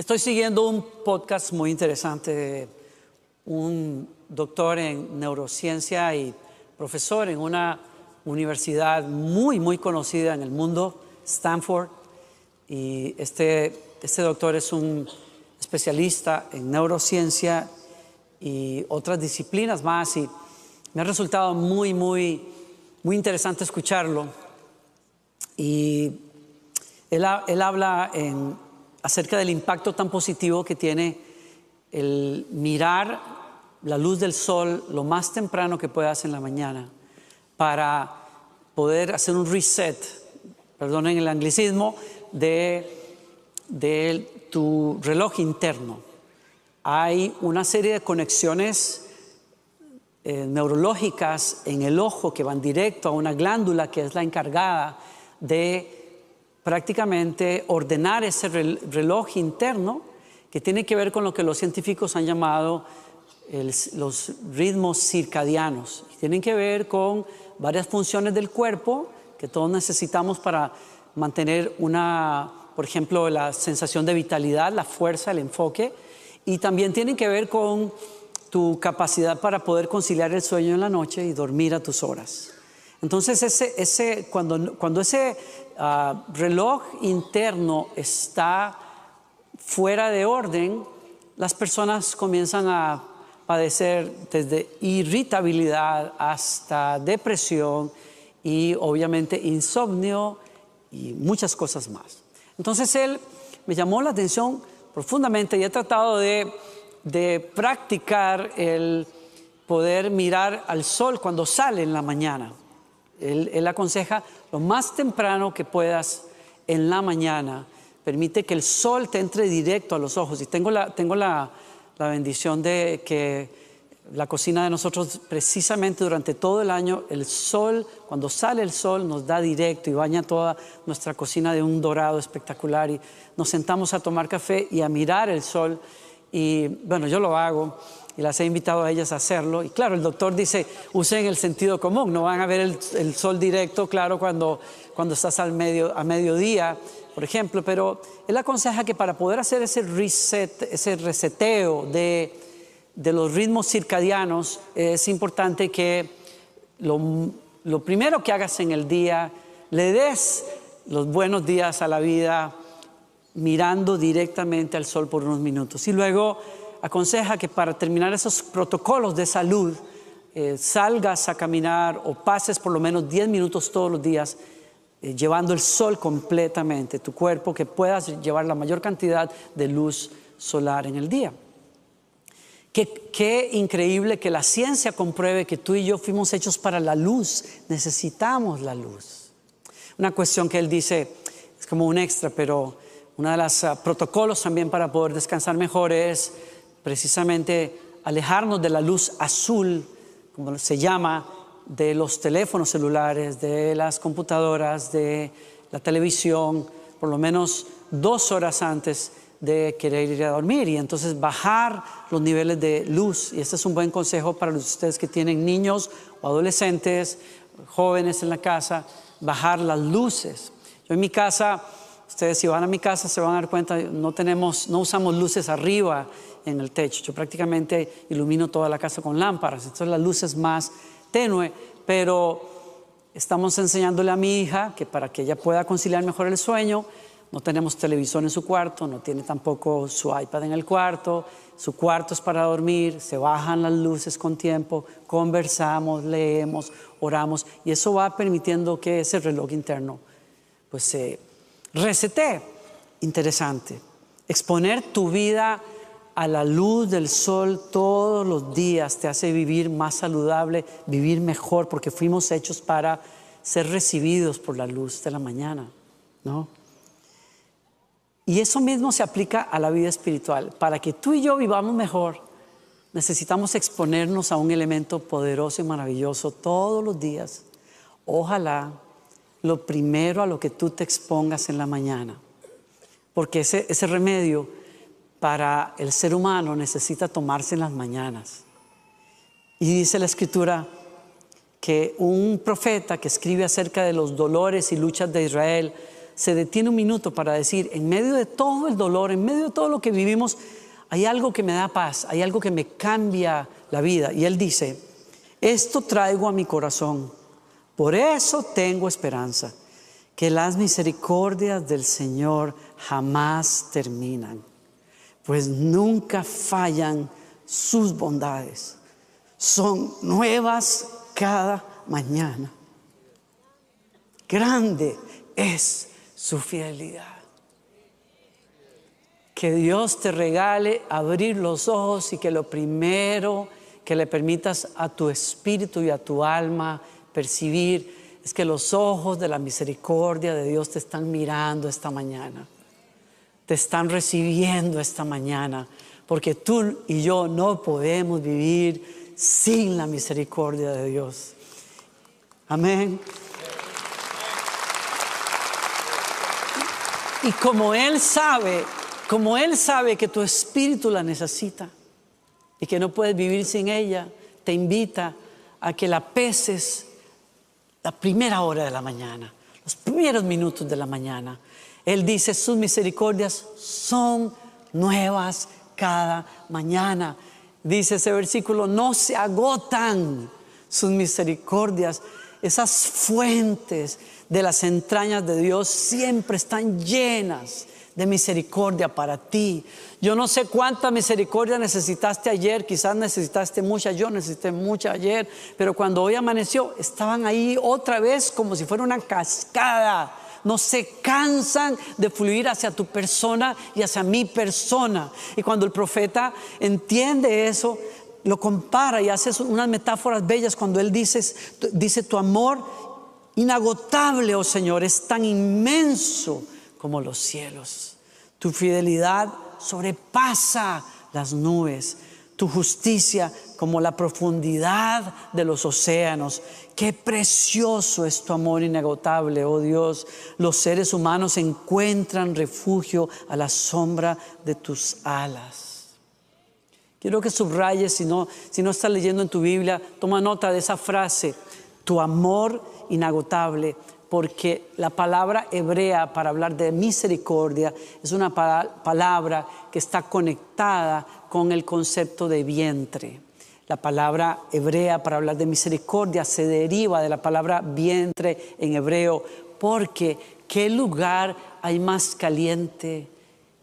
Estoy siguiendo un podcast muy interesante de un doctor en neurociencia y profesor en una universidad muy, muy conocida en el mundo, Stanford. Y este, este doctor es un especialista en neurociencia y otras disciplinas más. Y me ha resultado muy, muy, muy interesante escucharlo. Y él, él habla en, acerca del impacto tan positivo que tiene el mirar la luz del sol lo más temprano que puedas en la mañana para poder hacer un reset, perdonen el anglicismo, de, de tu reloj interno. Hay una serie de conexiones eh, neurológicas en el ojo que van directo a una glándula que es la encargada de prácticamente ordenar ese reloj interno que tiene que ver con lo que los científicos han llamado los ritmos circadianos. Tienen que ver con varias funciones del cuerpo que todos necesitamos para mantener una, por ejemplo, la sensación de vitalidad, la fuerza, el enfoque, y también tienen que ver con tu capacidad para poder conciliar el sueño en la noche y dormir a tus horas. Entonces, ese, cuando, cuando ese ah, reloj interno está fuera de orden, las personas comienzan a padecer desde irritabilidad hasta depresión y obviamente insomnio y muchas cosas más. Entonces él me llamó la atención profundamente y he tratado de, de practicar el poder mirar al sol cuando sale en la mañana. Él, aconseja lo más temprano que puedas en la mañana. Permite que el sol te entre directo a los ojos. Y tengo la, tengo la, la bendición de que la cocina de nosotros precisamente durante todo el año, el sol, cuando sale el sol, nos da directo y baña toda nuestra cocina de un dorado espectacular y nos sentamos a tomar café y a mirar el sol. Y bueno, yo lo hago y las he invitado a ellas a hacerlo. Y claro, el doctor dice, usen el sentido común, no van a ver el, sol directo, claro, cuando, cuando estás al medio, a mediodía, por ejemplo, pero él aconseja que para poder hacer ese reset, ese reseteo de, de los ritmos circadianos, es importante que lo, lo primero que hagas en el día, le des los buenos días a la vida mirando directamente al sol por unos minutos. Y luego aconseja que para terminar esos protocolos de salud, eh, salgas a caminar o pases por lo menos 10 minutos todos los días eh, llevando el sol completamente, tu cuerpo, que puedas llevar la mayor cantidad de luz solar en el día. Qué, increíble que la ciencia compruebe que tú y yo fuimos hechos para la luz, necesitamos la luz. Una cuestión que él dice, es como un extra, pero uno de los ah, protocolos también para poder descansar mejor es precisamente alejarnos de la luz azul, como se llama, de los teléfonos celulares, de las computadoras, de la televisión, por lo menos dos horas antes de querer ir a dormir y entonces bajar los niveles de luz. Y este es un buen consejo para ustedes que tienen niños o adolescentes, jóvenes en la casa, bajar las luces. Yo en mi casa, ustedes si van a mi casa se van a dar cuenta, no tenemos, no usamos luces arriba, en el techo. Yo prácticamente ilumino toda la casa con lámparas, entonces la luz es más tenue, pero estamos enseñándole a mi hija que para que ella pueda conciliar mejor el sueño, no tenemos televisor en su cuarto, no tiene tampoco su iPad en el cuarto, su cuarto es para dormir, se bajan las luces con tiempo, conversamos, leemos, oramos y eso va permitiendo que ese reloj interno pues se resete. Interesante. Exponer tu vida a la luz del sol todos los días te hace vivir más saludable, vivir mejor, porque fuimos hechos para ser recibidos por la luz de la mañana, ¿no? Y eso mismo se aplica a la vida espiritual. Para que tú y yo vivamos mejor, necesitamos exponernos a un elemento poderoso y maravilloso todos los días. Ojalá lo primero a lo que tú te expongas en la mañana, porque ese, ese remedio para el ser humano necesita tomarse en las mañanas. Y dice la escritura que un profeta que escribe acerca de los dolores y luchas de Israel se detiene un minuto para decir, en medio de todo el dolor, en medio de todo lo que vivimos, hay algo que me da paz, hay algo que me cambia la vida. Y él dice, esto traigo a mi corazón, por eso tengo esperanza, que las misericordias del Señor jamás terminan, pues nunca fallan sus bondades, son nuevas cada mañana. Grande es su fidelidad. Que Dios te regale abrir los ojos y que lo primero que le permitas a tu espíritu y a tu alma percibir es que los ojos de la misericordia de Dios te están mirando esta mañana, te están recibiendo esta mañana, porque tú y yo no podemos vivir sin la misericordia de Dios. Amén. Y como Él sabe, como Él sabe que tu espíritu la necesita y que no puedes vivir sin ella, te invita a que la peses la primera hora de la mañana, los primeros minutos de la mañana. Él dice, sus misericordias son nuevas cada mañana. Dice ese versículo, no se agotan sus misericordias, esas fuentes de las entrañas de Dios siempre están llenas de misericordia para ti. Yo no sé cuánta misericordia necesitaste ayer, quizás necesitaste mucha, yo necesité mucha ayer, pero cuando hoy amaneció estaban ahí otra vez como si fuera una cascada. No se cansan de fluir hacia tu persona y hacia mi persona. Y cuando el profeta entiende eso, lo compara y hace unas metáforas bellas cuando él dice, dice tu amor inagotable, oh Señor, es tan inmenso como los cielos. Tu fidelidad sobrepasa las nubes, tu justicia como la profundidad de los océanos. Qué precioso es tu amor inagotable, oh Dios. Los seres humanos encuentran refugio a la sombra de tus alas. Quiero que subrayes, si no, si no estás leyendo en tu Biblia, toma nota de esa frase, tu amor inagotable, porque la palabra hebrea para hablar de misericordia es una palabra que está conectada con el concepto de vientre. La palabra hebrea para hablar de misericordia se deriva de la palabra vientre en hebreo, porque ¿qué lugar hay más caliente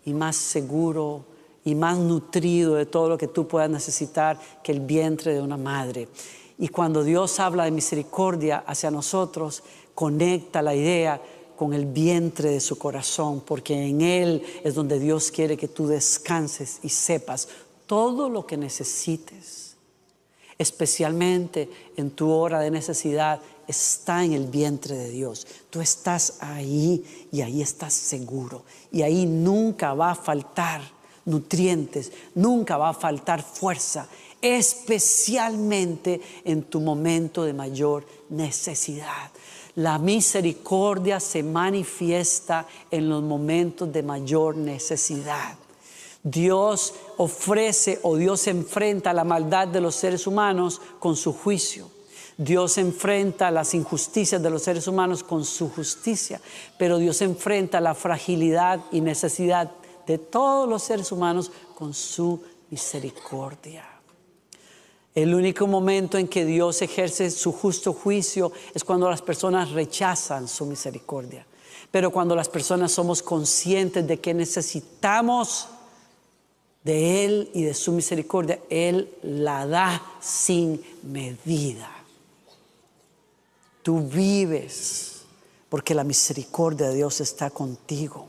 y más seguro y más nutrido de todo lo que tú puedas necesitar que el vientre de una madre? Y cuando Dios habla de misericordia hacia nosotros, conecta la idea con el vientre de su corazón, porque en Él es donde Dios quiere que tú descanses y sepas todo lo que necesites, especialmente en tu hora de necesidad, está en el vientre de Dios. Tú estás ahí y ahí estás seguro. Y ahí nunca va a faltar nutrientes, nunca va a faltar fuerza especialmente en tu momento de mayor necesidad. La misericordia se manifiesta en los momentos de mayor necesidad. Dios ofrece o Dios enfrenta la maldad de los seres humanos con su juicio. Dios enfrenta las injusticias de los seres humanos con su justicia, pero Dios enfrenta la fragilidad y necesidad de todos los seres humanos con su misericordia. El único momento en que Dios ejerce su justo juicio es cuando las personas rechazan su misericordia. Pero cuando las personas somos conscientes de que necesitamos de Él y de su misericordia, Él la da sin medida. Tú vives porque la misericordia de Dios está contigo.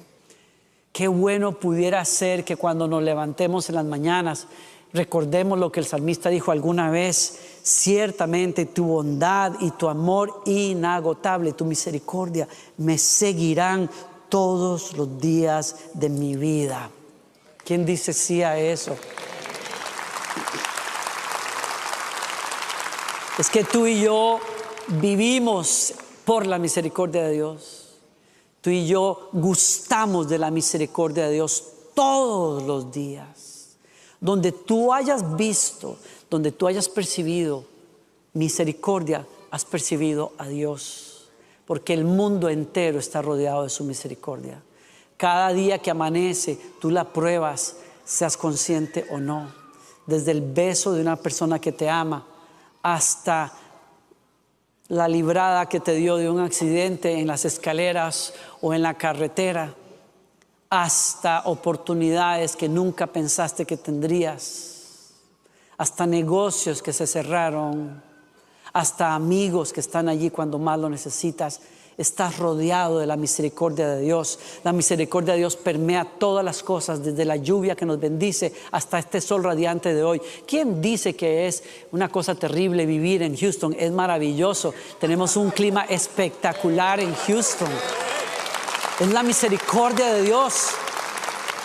Qué bueno pudiera ser que cuando nos levantemos en las mañanas Recordemos lo que el salmista dijo alguna vez, ciertamente tu bondad y tu amor inagotable, tu misericordia me seguirán todos los días de mi vida. ¿Quién dice sí a eso? Es que tú y yo vivimos por la misericordia de Dios. Tú y yo gustamos de la misericordia de Dios todos los días donde tú hayas visto, donde tú hayas percibido misericordia, has percibido a Dios. porque el mundo entero está rodeado de su misericordia. Cada día que amanece, tú la pruebas, seas consciente o no. Desde el beso de una persona que te ama hasta la librada que te dio de un accidente en las escaleras o en la carretera, hasta oportunidades que nunca pensaste que tendrías, hasta negocios que se cerraron, hasta amigos que están allí cuando más lo necesitas. Estás rodeado de la misericordia de Dios. La misericordia de Dios permea todas las cosas, desde la lluvia que nos bendice hasta este sol radiante de hoy. ¿Quién dice que es una cosa terrible vivir en Houston? Es maravilloso. Tenemos un clima espectacular en Houston. Es la misericordia de Dios.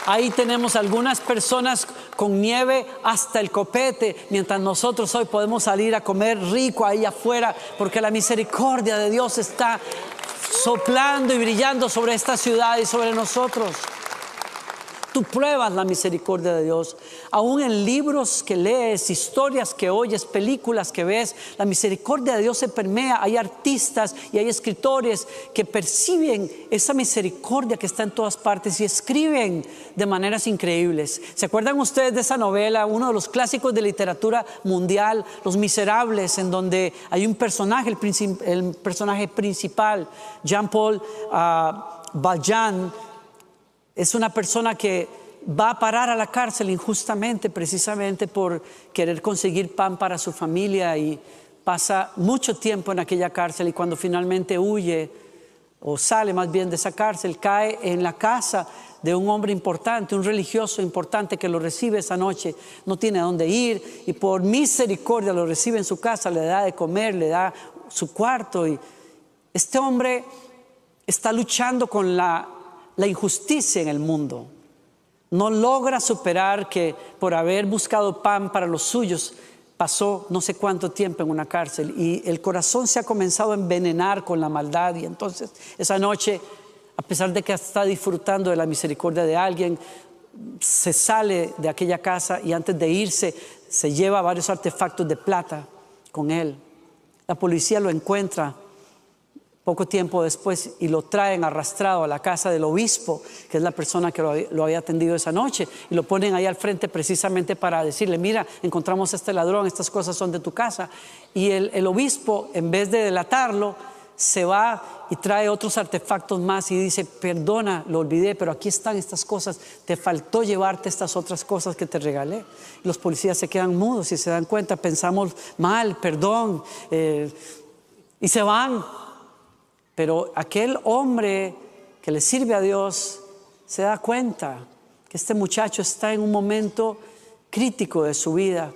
Ahí tenemos algunas personas con nieve hasta el copete, mientras nosotros hoy podemos salir a comer rico ahí afuera, porque la misericordia de Dios está soplando y brillando sobre esta ciudad y sobre nosotros. Tú pruebas la misericordia de Dios. Aún en libros que lees, historias que oyes, películas que ves, la misericordia de Dios se permea. Hay artistas y hay escritores que perciben esa misericordia que está en todas partes y escriben de maneras increíbles. ¿Se acuerdan ustedes de esa novela, uno de los clásicos de literatura mundial, Los Miserables, en donde hay un personaje, el, personaje principal, Jean-Paul uh, Valjean, es una persona que va a parar a la cárcel injustamente precisamente por querer conseguir pan para su familia y pasa mucho tiempo en aquella cárcel y cuando finalmente huye o sale más bien de esa cárcel, cae en la casa de un hombre importante, un religioso importante que lo recibe esa noche, no tiene dónde ir y por misericordia lo recibe en su casa, le da de comer, le da su cuarto y este hombre está luchando con la la injusticia en el mundo. No logra superar que por haber buscado pan para los suyos pasó no sé cuánto tiempo en una cárcel y el corazón se ha comenzado a envenenar con la maldad y entonces esa noche, a pesar de que está disfrutando de la misericordia de alguien, se sale de aquella casa y antes de irse se lleva varios artefactos de plata con él. La policía lo encuentra poco tiempo después y lo traen arrastrado a la casa del obispo, que es la persona que lo, había atendido esa noche, y lo ponen ahí al frente precisamente para decirle, mira, encontramos a este ladrón, estas cosas son de tu casa. Y el, el obispo, en vez de delatarlo, se va y trae otros artefactos más y dice, perdona, lo olvidé, pero aquí están estas cosas, te faltó llevarte estas otras cosas que te regalé. Los policías se quedan mudos y se dan cuenta, pensamos mal, perdón, eh, y se van pero aquel hombre que le sirve a Dios se da cuenta que este muchacho está en un momento crítico de su vida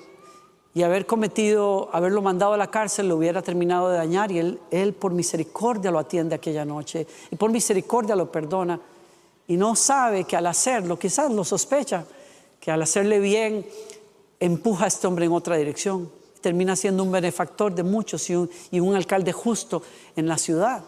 y haber cometido, haberlo mandado a la cárcel lo hubiera terminado de dañar y él, él por misericordia lo atiende aquella noche y por misericordia lo perdona y no sabe que al hacerlo, quizás lo sospecha, que al hacerle bien empuja a este hombre en otra dirección, termina siendo un benefactor de muchos y un, y un alcalde justo en la ciudad.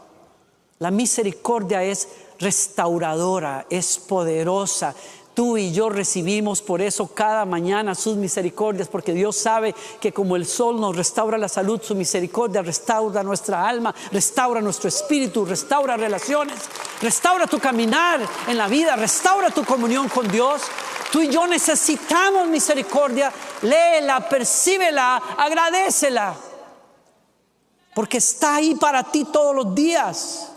La misericordia es restauradora, es poderosa. Tú y yo recibimos por eso cada mañana sus misericordias, porque Dios sabe que como el sol nos restaura la salud, su misericordia restaura nuestra alma, restaura nuestro espíritu, restaura relaciones, restaura tu caminar en la vida, restaura tu comunión con Dios. Tú y yo necesitamos misericordia, léela, percíbela, agradecela, porque está ahí para ti todos los días.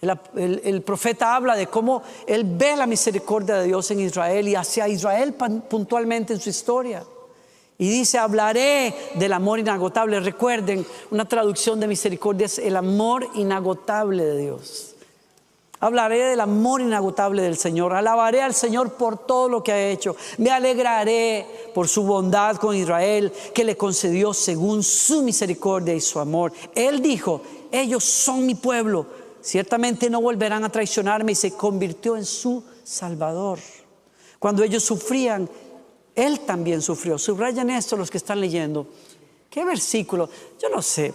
El, profeta habla de cómo él ve la misericordia de Dios en Israel y hacia Israel puntualmente en su historia. Y dice, hablaré del amor inagotable. Recuerden, una traducción de misericordia es el amor inagotable de Dios. Hablaré del amor inagotable del Señor. Alabaré al Señor por todo lo que ha hecho. Me alegraré por su bondad con Israel, que le concedió según su misericordia y su amor. Él dijo, ellos son mi pueblo ciertamente no volverán a traicionarme y se convirtió en su Salvador. Cuando ellos sufrían, Él también sufrió. Subrayan esto los que están leyendo. ¿Qué versículo? Yo no sé.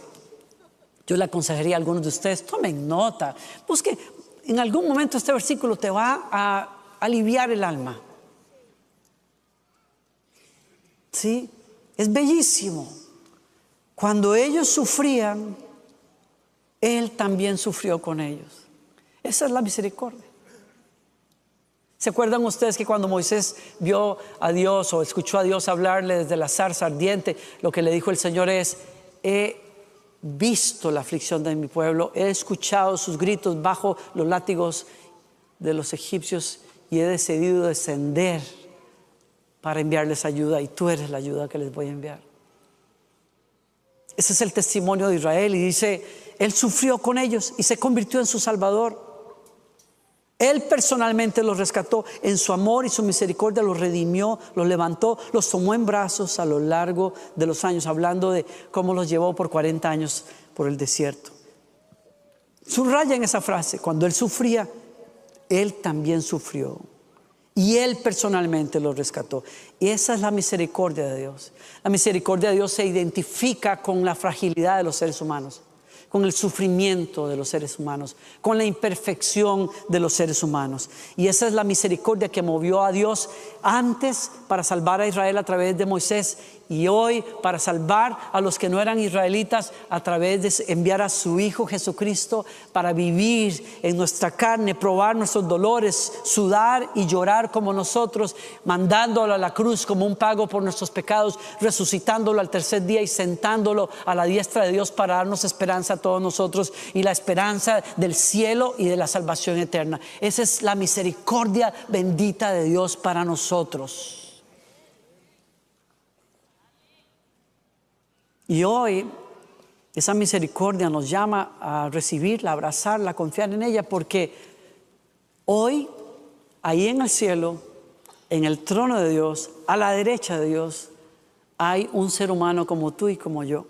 Yo le aconsejaría a algunos de ustedes, tomen nota. Busque, en algún momento este versículo te va a aliviar el alma. ¿Sí? Es bellísimo. Cuando ellos sufrían, Él también sufrió con ellos. Esa es la misericordia. ¿Se acuerdan ustedes que cuando Moisés vio a Dios o escuchó a Dios hablarle desde la zarza ardiente, lo que le dijo el Señor es, he visto la aflicción de mi pueblo, he escuchado sus gritos bajo los látigos de los egipcios y he decidido descender para enviarles ayuda y tú eres la ayuda que les voy a enviar. Ese es el testimonio de Israel y dice, Él sufrió con ellos y se convirtió en su Salvador. Él personalmente los rescató, en su amor y su misericordia los redimió, los levantó, los tomó en brazos a lo largo de los años, hablando de cómo los llevó por 40 años por el desierto. Subraya en esa frase, cuando Él sufría, Él también sufrió. Y Él personalmente los rescató. Y esa es la misericordia de Dios. La misericordia de Dios se identifica con la fragilidad de los seres humanos con el sufrimiento de los seres humanos, con la imperfección de los seres humanos. Y esa es la misericordia que movió a Dios antes para salvar a Israel a través de Moisés y hoy para salvar a los que no eran israelitas a través de enviar a su Hijo Jesucristo para vivir en nuestra carne, probar nuestros dolores, sudar y llorar como nosotros, mandándolo a la cruz como un pago por nuestros pecados, resucitándolo al tercer día y sentándolo a la diestra de Dios para darnos esperanza a todos nosotros y la esperanza del cielo y de la salvación eterna. Esa es la misericordia bendita de Dios para Y hoy esa misericordia nos llama a recibirla, a abrazarla, a confiar en ella, porque hoy, ahí en el cielo, en el trono de Dios, a la derecha de Dios, hay un ser humano como tú y como yo,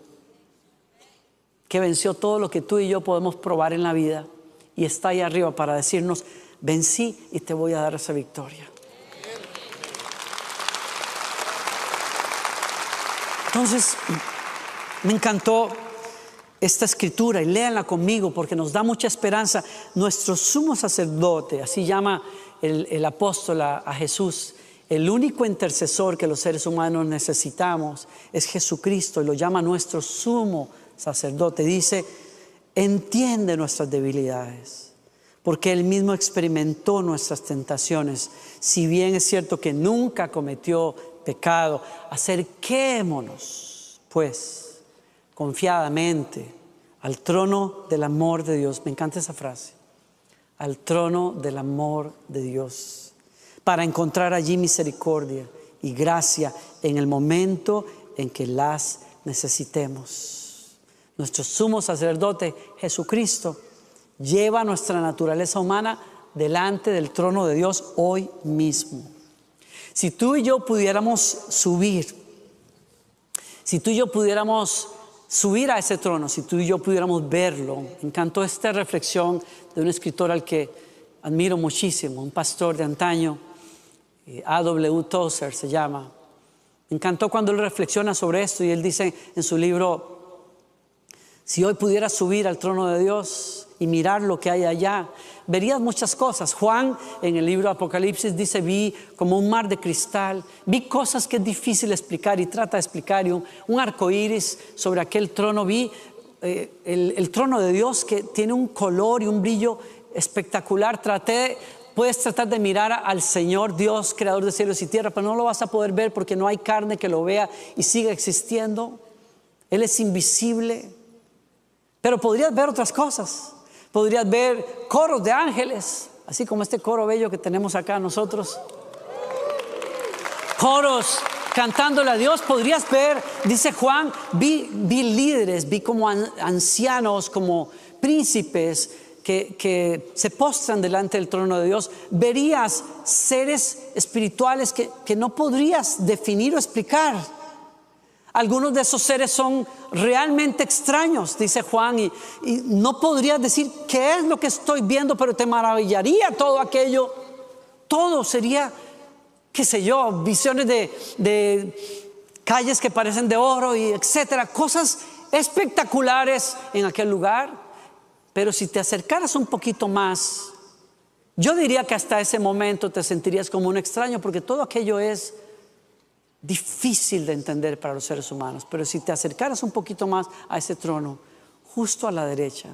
que venció todo lo que tú y yo podemos probar en la vida y está ahí arriba para decirnos, vencí y te voy a dar esa victoria. Entonces, me encantó esta escritura y léanla conmigo porque nos da mucha esperanza. Nuestro sumo sacerdote, así llama el, apóstol a Jesús, el único intercesor que los seres humanos necesitamos es Jesucristo y lo llama nuestro sumo sacerdote. Dice, entiende nuestras debilidades, porque Él mismo experimentó nuestras tentaciones. Si bien es cierto que nunca cometió pecado, acerquémonos, pues confiadamente al trono del amor de Dios. Me encanta esa frase. Al trono del amor de Dios. Para encontrar allí misericordia y gracia en el momento en que las necesitemos. Nuestro sumo sacerdote Jesucristo lleva nuestra naturaleza humana delante del trono de Dios hoy mismo. Si tú y yo pudiéramos subir, si tú y yo pudiéramos subir a ese trono, si tú y yo pudiéramos verlo. Me encantó esta reflexión de un escritor al que admiro muchísimo, un pastor de antaño, eh, A.W. Tozer se llama. Me encantó cuando él reflexiona sobre esto y él dice en su libro, si hoy pudiera subir al trono de Dios y mirar lo que hay allá, verías muchas cosas. Juan en el libro Apocalipsis dice, vi como un mar de cristal, vi cosas que es difícil explicar y trata de explicar, y un, arco iris sobre aquel trono, vi eh, el, el trono de Dios que tiene un color y un brillo espectacular. Traté Puedes tratar de mirar al Señor Dios, creador de cielos y tierra, pero no lo vas a poder ver porque no hay carne que lo vea y siga existiendo. Él es invisible. Pero podrías ver otras cosas. Podrías ver coros de ángeles, así como este coro bello que tenemos acá nosotros. Coros cantándole a Dios. Podrías ver, dice Juan, vi, líderes, vi como ancianos, como príncipes que, se postran delante del trono de Dios. Verías seres espirituales que no podrías definir o explicar algunos de esos seres son realmente extraños, dice Juan, y, no podrías decir qué es lo que estoy viendo, pero te maravillaría todo aquello. Todo sería, qué sé yo, visiones de, de calles que parecen de oro y etcétera, cosas espectaculares en aquel lugar. Pero si te acercaras un poquito más, yo diría que hasta ese momento te sentirías como un extraño, porque todo aquello es difícil de entender para los seres humanos, pero si te acercaras un poquito más a ese trono, justo a la derecha,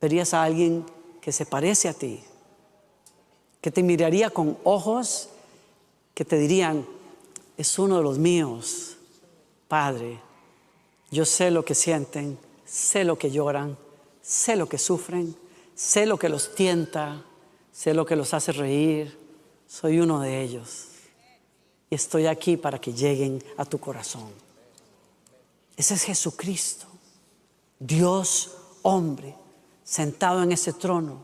verías a alguien que se parece a ti, que te miraría con ojos que te dirían, es uno de los míos, Padre, yo sé lo que sienten, sé lo que lloran, sé lo que sufren, sé lo que los tienta, sé lo que los hace reír, soy uno de ellos. Estoy aquí para que lleguen a tu corazón. Ese es Jesucristo, Dios hombre, sentado en ese trono,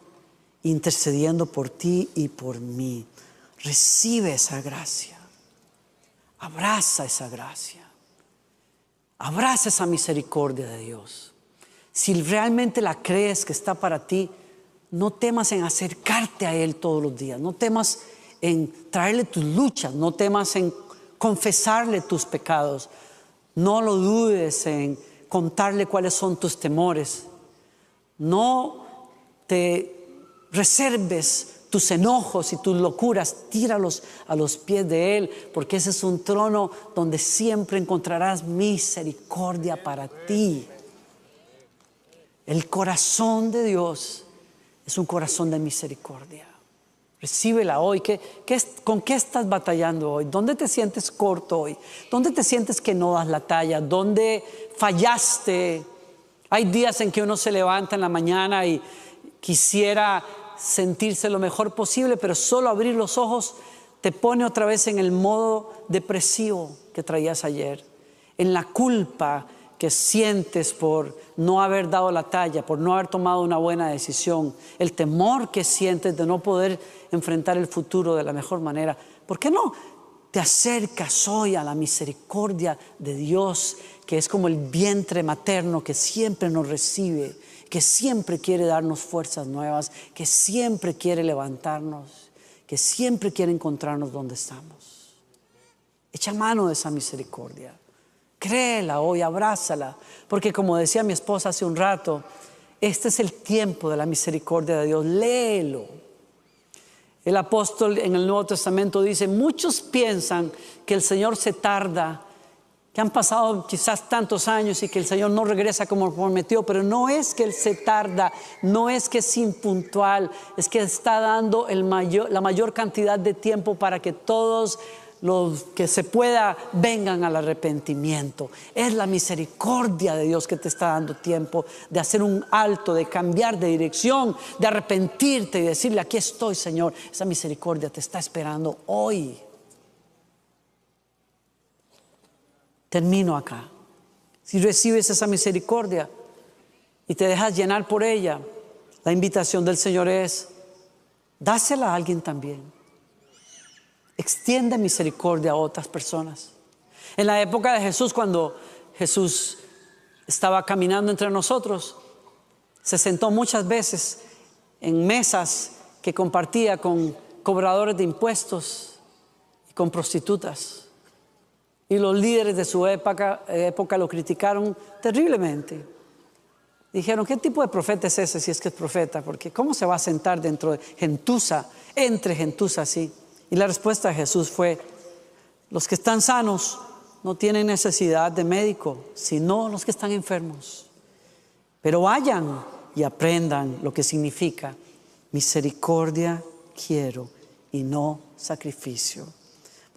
intercediendo por ti y por mí. Recibe esa gracia. Abraza esa gracia. Abraza esa misericordia de Dios. Si realmente la crees que está para ti, no temas en acercarte a Él todos los días. No temas en traerle tus luchas. No temas en confesarle tus pecados. No lo dudes en contarle cuáles son tus temores. No te reserves tus enojos y tus locuras, tíralos a los pies de Él, porque ese es un trono donde siempre encontrarás misericordia para ti. El corazón de Dios es un corazón de misericordia. Recíbela hoy. ¿Qué, con qué estás batallando hoy? ¿Dónde te sientes corto hoy? ¿Dónde te sientes que no das la talla? ¿Dónde fallaste? Hay días en que uno se levanta en la mañana y quisiera sentirse lo mejor posible, pero solo abrir los ojos te pone otra vez en el modo depresivo que traías ayer, en la culpa que sientes por no haber dado la talla, por no haber tomado una buena decisión, el temor que sientes de no poder enfrentar el futuro de la mejor manera. ¿Por qué no te acercas hoy a la misericordia de Dios, que es como el vientre materno que siempre nos recibe? que siempre quiere darnos fuerzas nuevas, que siempre quiere levantarnos, que siempre quiere encontrarnos donde estamos. Echa mano de esa misericordia. Créela hoy, abrázala, porque como decía mi esposa hace un rato, este es el tiempo de la misericordia de Dios. Léelo. El apóstol en el Nuevo Testamento dice, muchos piensan que el Señor se tarda que han pasado quizás tantos años y que el Señor no regresa como prometió, pero no es que Él se tarda, no es que es impuntual, es que está dando la mayor cantidad de tiempo para que todos los que se pueda vengan al arrepentimiento. Es la misericordia de Dios que te está dando tiempo de hacer un alto, de cambiar de dirección, de arrepentirte y decirle, aquí estoy Señor. Esa misericordia te está esperando hoy. Termino acá. Si recibes esa misericordia y te dejas llenar por ella, la invitación del Señor es, dásela a alguien también. Extiende misericordia a otras personas. En la época de Jesús, cuando Jesús estaba caminando entre nosotros, se sentó muchas veces en mesas que compartía con cobradores de impuestos y con prostitutas. Y los líderes de su época, lo criticaron terriblemente. Dijeron, ¿qué tipo de profeta es ese si es que es profeta? Porque ¿cómo se va a sentar dentro de gentuza, entre gentuza así? Y la respuesta de Jesús fue, los que están sanos no tienen necesidad de médico, sino los que están enfermos. Pero vayan y aprendan lo que significa misericordia quiero y no sacrificio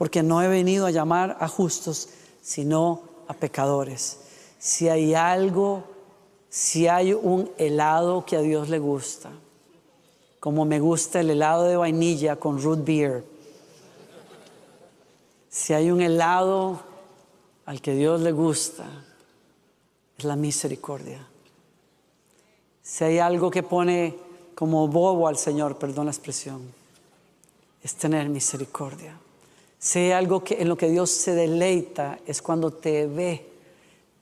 porque no he venido a llamar a justos, sino a pecadores. Si hay algo, si hay un helado que a Dios le gusta, como me gusta el helado de vainilla con root beer, si hay un helado al que Dios le gusta, es la misericordia. Si hay algo que pone como bobo al Señor, perdón la expresión, es tener misericordia. Si algo que, en lo que Dios se deleita es cuando te ve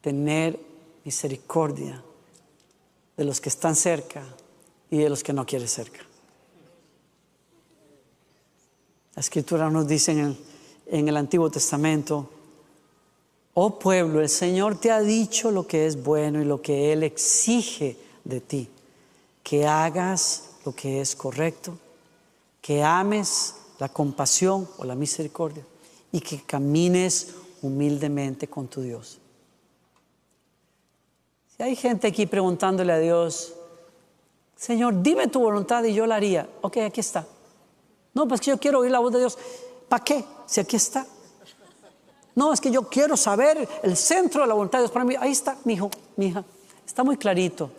tener misericordia de los que están cerca y de los que no quieren cerca. La escritura nos dice en el, en el Antiguo Testamento, oh pueblo, el Señor te ha dicho lo que es bueno y lo que Él exige de ti, que hagas lo que es correcto, que ames la compasión o la misericordia y que camines humildemente con tu Dios. Si hay gente aquí preguntándole a Dios, Señor, dime tu voluntad y yo la haría. Ok, aquí está. No, pues que yo quiero oír la voz de Dios. ¿Para qué? Si aquí está. No, es que yo quiero saber el centro de la voluntad de Dios para mí. Ahí está, mi hijo, mi hija. Está muy clarito.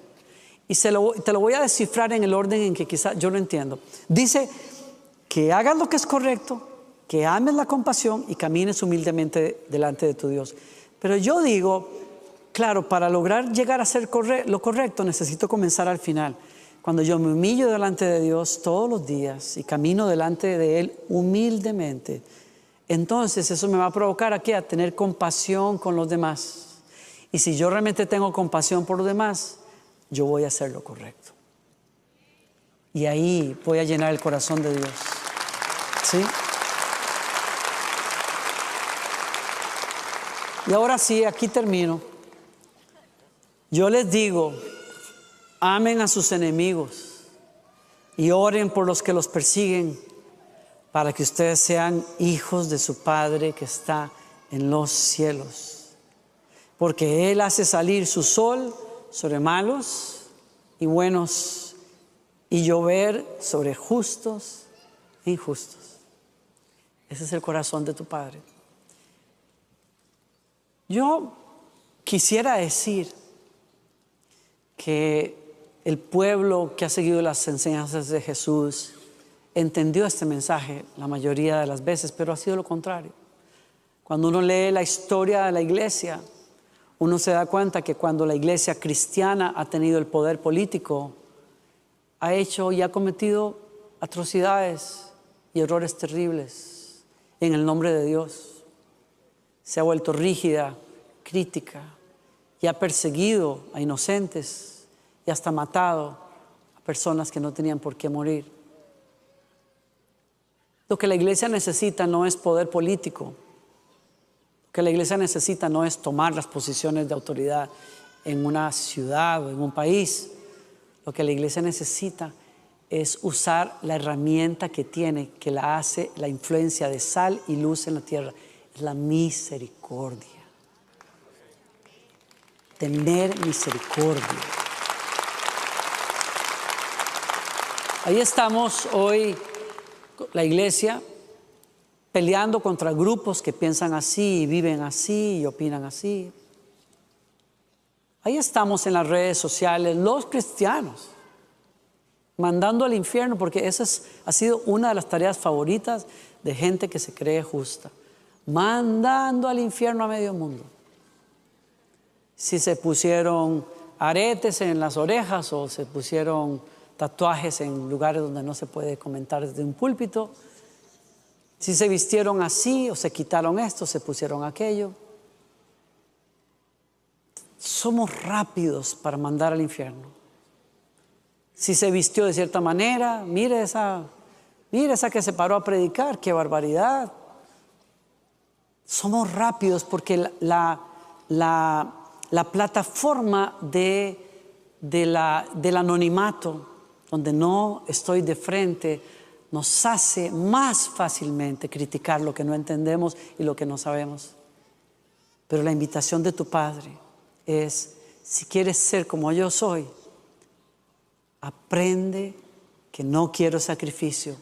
Y se lo, te lo voy a descifrar en el orden en que quizá yo lo entiendo. Dice que hagas lo que es correcto, que ames la compasión y camines humildemente delante de tu Dios. Pero yo digo, claro, para lograr llegar a ser lo correcto necesito comenzar al final. Cuando yo me humillo delante de Dios todos los días y camino delante de Él humildemente, entonces eso me va a provocar aquí a tener compasión con los demás. Y si yo realmente tengo compasión por los demás, yo voy a hacer lo correcto. Y ahí voy a llenar el corazón de Dios. ¿Sí? Y ahora sí, aquí termino. Yo les digo, amen a sus enemigos y oren por los que los persiguen para que ustedes sean hijos de su Padre que está en los cielos. Porque Él hace salir su sol sobre malos y buenos y llover sobre justos e injustos. Ese es el corazón de tu Padre. Yo quisiera decir que el pueblo que ha seguido las enseñanzas de Jesús entendió este mensaje la mayoría de las veces, pero ha sido lo contrario. Cuando uno lee la historia de la iglesia, uno se da cuenta que cuando la iglesia cristiana ha tenido el poder político, ha hecho y ha cometido atrocidades y errores terribles en el nombre de Dios. Se ha vuelto rígida, crítica y ha perseguido a inocentes y hasta matado a personas que no tenían por qué morir. Lo que la iglesia necesita no es poder político. Lo que la iglesia necesita no es tomar las posiciones de autoridad en una ciudad o en un país. Lo que la iglesia necesita es usar la herramienta que tiene, que la hace la influencia de sal y luz en la tierra, es la misericordia. Tener misericordia. Ahí estamos hoy la iglesia peleando contra grupos que piensan así y viven así y opinan así. Ahí estamos en las redes sociales, los cristianos, mandando al infierno, porque esa ha sido una de las tareas favoritas de gente que se cree justa, mandando al infierno a medio mundo. Si se pusieron aretes en las orejas o se pusieron tatuajes en lugares donde no se puede comentar desde un púlpito. Si se vistieron así o se quitaron esto, se pusieron aquello. Somos rápidos para mandar al infierno. Si se vistió de cierta manera, mire esa, mire esa que se paró a predicar, qué barbaridad. Somos rápidos porque la, la, la plataforma de, de la, del anonimato donde no estoy de frente, nos hace más fácilmente criticar lo que no entendemos y lo que no sabemos. Pero la invitación de tu Padre es, si quieres ser como yo soy, aprende que no quiero sacrificio,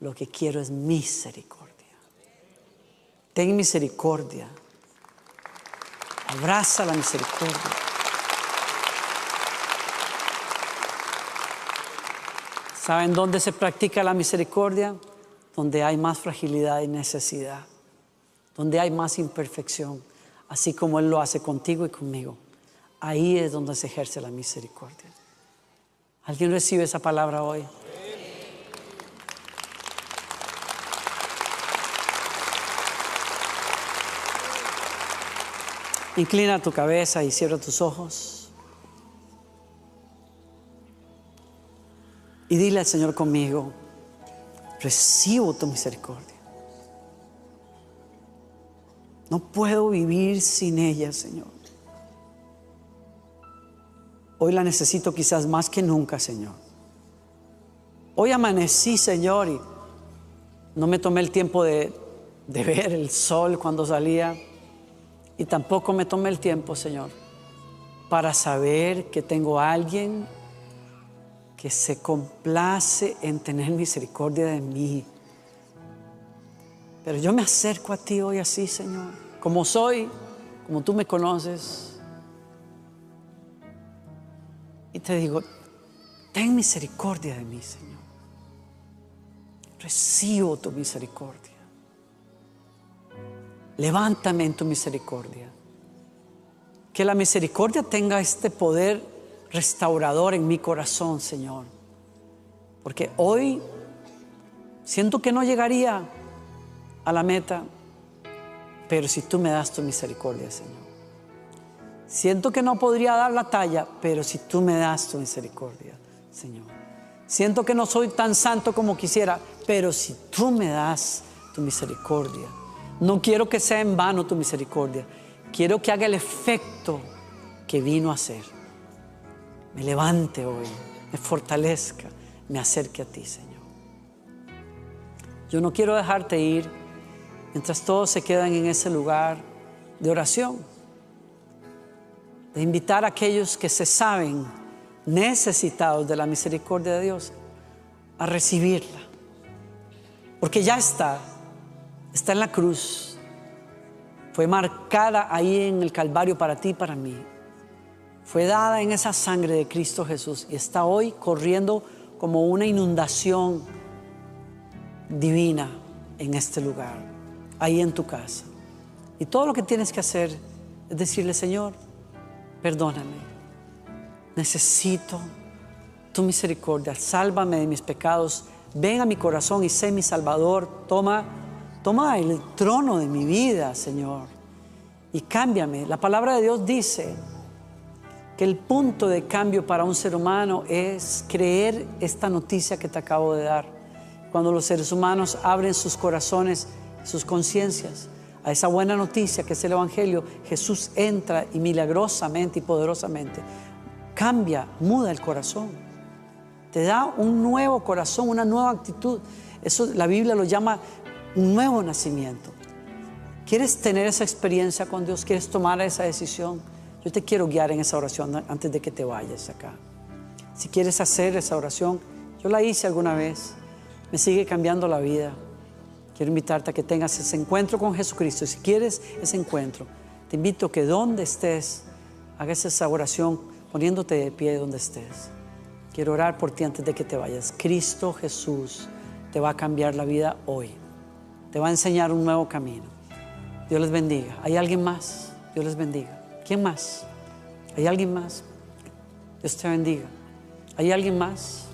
lo que quiero es misericordia. Ten misericordia. Abraza la misericordia. ¿Saben dónde se practica la misericordia? Donde hay más fragilidad y necesidad, donde hay más imperfección, así como Él lo hace contigo y conmigo. Ahí es donde se ejerce la misericordia. ¿Alguien recibe esa palabra hoy? Inclina tu cabeza y cierra tus ojos. Y dile al Señor conmigo, recibo tu misericordia. No puedo vivir sin ella, Señor. Hoy la necesito quizás más que nunca, Señor. Hoy amanecí, Señor, y no me tomé el tiempo de, ver el sol cuando salía. Y tampoco me tomé el tiempo, Señor, para saber que tengo a alguien que se complace en tener misericordia de mí. Pero yo me acerco a ti hoy así, Señor, como soy, como tú me conoces. Y te digo, ten misericordia de mí, Señor. Recibo tu misericordia. Levántame en tu misericordia. Que la misericordia tenga este poder restaurador en mi corazón, Señor. Porque hoy siento que no llegaría a la meta, pero si tú me das tu misericordia, Señor. Siento que no podría dar la talla, pero si tú me das tu misericordia, Señor. Siento que no soy tan santo como quisiera, pero si tú me das tu misericordia, no quiero que sea en vano tu misericordia, quiero que haga el efecto que vino a hacer. Me levante hoy, me fortalezca, me acerque a ti, Señor. Yo no quiero dejarte ir mientras todos se quedan en ese lugar de oración, de invitar a aquellos que se saben necesitados de la misericordia de Dios a recibirla, porque ya está, está en la cruz, fue marcada ahí en el Calvario para ti y para mí. Fue dada en esa sangre de Cristo Jesús y está hoy corriendo como una inundación divina en este lugar, ahí en tu casa. Y todo lo que tienes que hacer es decirle, Señor, perdóname, necesito tu misericordia, sálvame de mis pecados, ven a mi corazón y sé mi Salvador, toma Toma el trono de mi vida, Señor, y cámbiame. La palabra de Dios dice que el punto de cambio para un ser humano es creer esta noticia que te acabo de dar. Cuando los seres humanos abren sus corazones, sus conciencias a esa buena noticia que es el Evangelio, Jesús entra y milagrosamente y poderosamente cambia, muda el corazón. Te da un nuevo corazón, una nueva actitud. Eso la Biblia lo llama un nuevo nacimiento. ¿Quieres tener esa experiencia con Dios? ¿Quieres tomar esa decisión? Yo te quiero guiar en esa oración antes de que te vayas acá. Si quieres hacer esa oración, yo la hice alguna vez, me sigue cambiando la vida. Quiero invitarte a que tengas ese encuentro con Jesucristo. Si quieres ese encuentro, te invito a que donde estés, hagas esa oración poniéndote de pie donde estés. Quiero orar por ti antes de que te vayas. Cristo Jesús te va a cambiar la vida hoy te va a enseñar un nuevo camino. Dios les bendiga. ¿Hay alguien más? Dios les bendiga. ¿Quién más? ¿Hay alguien más? Dios te bendiga. ¿Hay alguien más?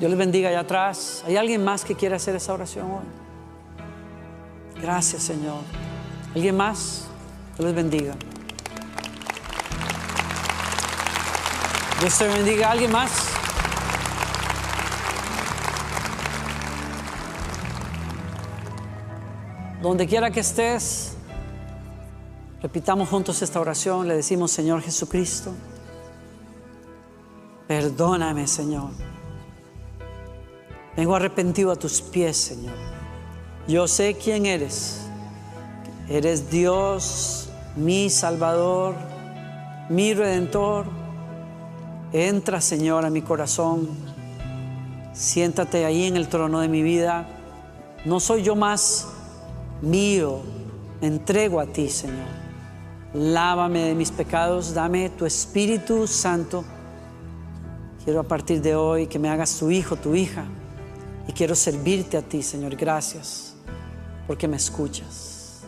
Dios les bendiga allá atrás. ¿Hay alguien más que quiera hacer esa oración hoy? Gracias, Señor. ¿Alguien más? Dios les bendiga. Dios te bendiga. ¿Alguien más? Donde quiera que estés, repitamos juntos esta oración. Le decimos, Señor Jesucristo, perdóname, Señor. Vengo arrepentido a tus pies, Señor. Yo sé quién eres. Eres Dios, mi Salvador, mi Redentor. Entra, Señor, a mi corazón. Siéntate ahí en el trono de mi vida. No soy yo más mío, entrego a ti, Señor. Lávame de mis pecados, dame tu Espíritu Santo. Quiero a partir de hoy que me hagas tu hijo, tu hija. Y quiero servirte a ti, Señor. Gracias porque me escuchas.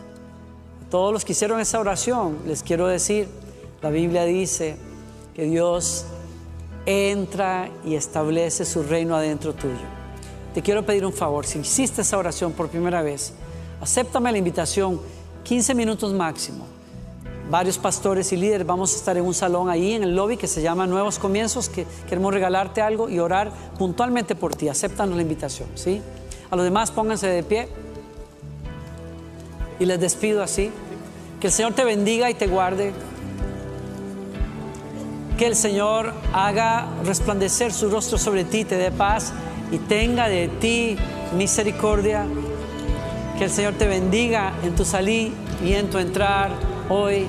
A todos los que hicieron esa oración, les quiero decir, la Biblia dice que Dios entra y establece su reino adentro tuyo. Te quiero pedir un favor, si hiciste esa oración por primera vez, Acéptame la invitación, 15 minutos máximo. Varios pastores y líderes vamos a estar en un salón ahí en el lobby que se llama Nuevos Comienzos, que queremos regalarte algo y orar puntualmente por ti. Acéptanos la invitación, ¿sí? A los demás pónganse de pie y les despido así. Que el Señor te bendiga y te guarde. Que el Señor haga resplandecer su rostro sobre ti, te dé paz y tenga de ti misericordia que el Señor te bendiga en tu salir y en tu entrar hoy